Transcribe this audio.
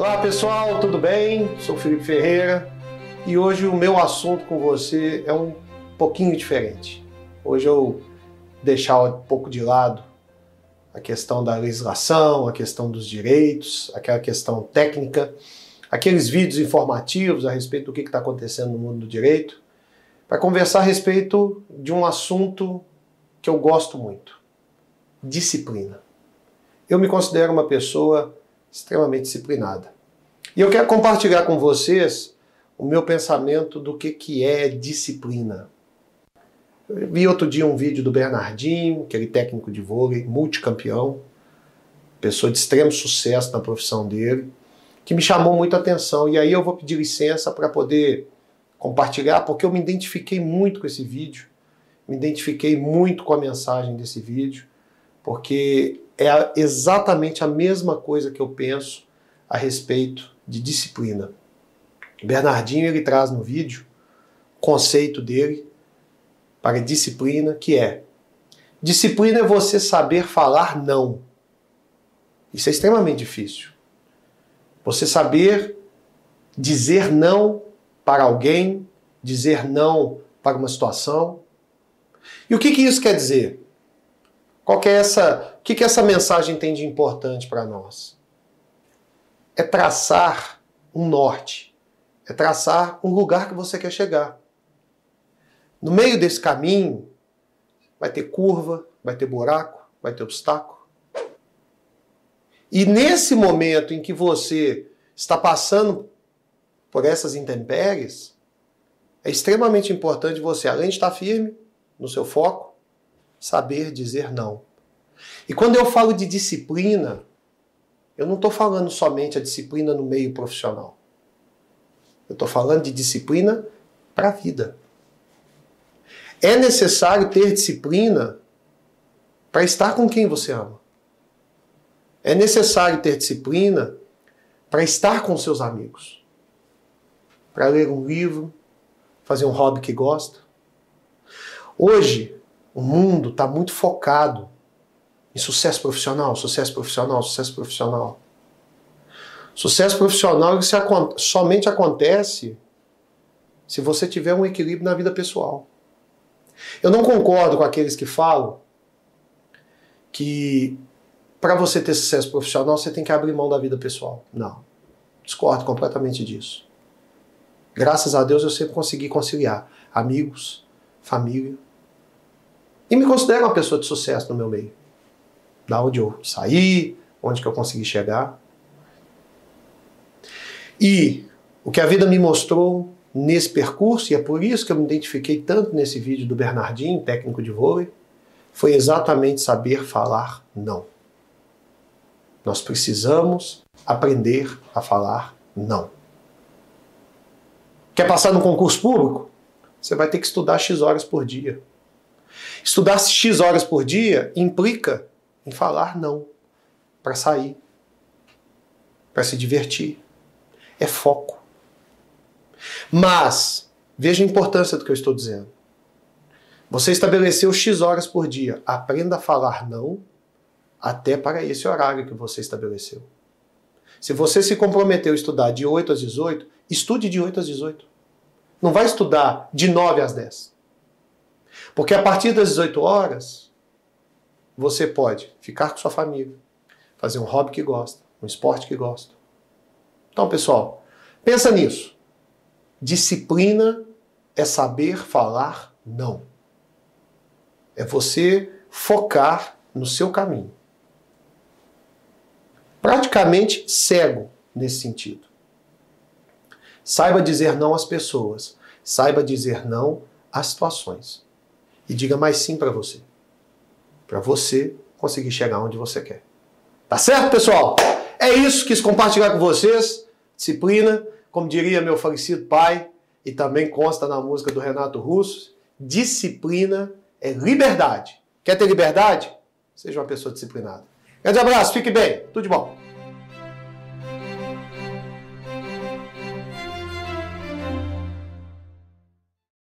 Olá pessoal, tudo bem? Sou Felipe Ferreira e hoje o meu assunto com você é um pouquinho diferente. Hoje eu deixar um pouco de lado a questão da legislação, a questão dos direitos, aquela questão técnica, aqueles vídeos informativos a respeito do que está acontecendo no mundo do direito, para conversar a respeito de um assunto que eu gosto muito: disciplina. Eu me considero uma pessoa extremamente disciplinada. E eu quero compartilhar com vocês o meu pensamento do que, que é disciplina. Eu vi outro dia um vídeo do Bernardinho, aquele técnico de vôlei, multicampeão, pessoa de extremo sucesso na profissão dele, que me chamou muito a atenção. E aí eu vou pedir licença para poder compartilhar, porque eu me identifiquei muito com esse vídeo, me identifiquei muito com a mensagem desse vídeo, porque é exatamente a mesma coisa que eu penso a respeito de disciplina. Bernardinho ele traz no vídeo o conceito dele para disciplina, que é disciplina é você saber falar não. Isso é extremamente difícil. Você saber dizer não para alguém, dizer não para uma situação. E o que, que isso quer dizer? Qual é essa, o que, que essa mensagem tem de importante para nós? É traçar um norte, é traçar um lugar que você quer chegar. No meio desse caminho, vai ter curva, vai ter buraco, vai ter obstáculo. E nesse momento em que você está passando por essas intempéries, é extremamente importante você, além de estar firme no seu foco, saber dizer não. E quando eu falo de disciplina, eu não estou falando somente a disciplina no meio profissional. Eu estou falando de disciplina para a vida. É necessário ter disciplina para estar com quem você ama. É necessário ter disciplina para estar com seus amigos. Para ler um livro, fazer um hobby que gosta. Hoje, o mundo está muito focado em sucesso profissional, sucesso profissional, sucesso profissional. Sucesso profissional somente acontece se você tiver um equilíbrio na vida pessoal. Eu não concordo com aqueles que falam que para você ter sucesso profissional você tem que abrir mão da vida pessoal. Não. Discordo completamente disso. Graças a Deus eu sempre consegui conciliar amigos, família. E me considero uma pessoa de sucesso no meu meio. Da onde eu saí, onde que eu consegui chegar. E o que a vida me mostrou nesse percurso, e é por isso que eu me identifiquei tanto nesse vídeo do Bernardinho, técnico de vôlei, foi exatamente saber falar não. Nós precisamos aprender a falar não. Quer passar no concurso público? Você vai ter que estudar X horas por dia. Estudar X horas por dia implica em falar não para sair, para se divertir. É foco. Mas, veja a importância do que eu estou dizendo. Você estabeleceu X horas por dia. Aprenda a falar não até para esse horário que você estabeleceu. Se você se comprometeu a estudar de 8 às 18, estude de 8 às 18. Não vai estudar de 9 às 10. Porque a partir das 18 horas, você pode ficar com sua família, fazer um hobby que gosta, um esporte que gosta. Então, pessoal, pensa nisso. Disciplina é saber falar não. É você focar no seu caminho. Praticamente cego nesse sentido. Saiba dizer não às pessoas. Saiba dizer não às situações. E diga mais sim para você. Para você conseguir chegar onde você quer. Tá certo, pessoal? É isso que quis compartilhar com vocês. Disciplina como diria meu falecido pai, e também consta na música do Renato Russo, disciplina é liberdade. Quer ter liberdade? Seja uma pessoa disciplinada. Grande abraço, fique bem, tudo de bom.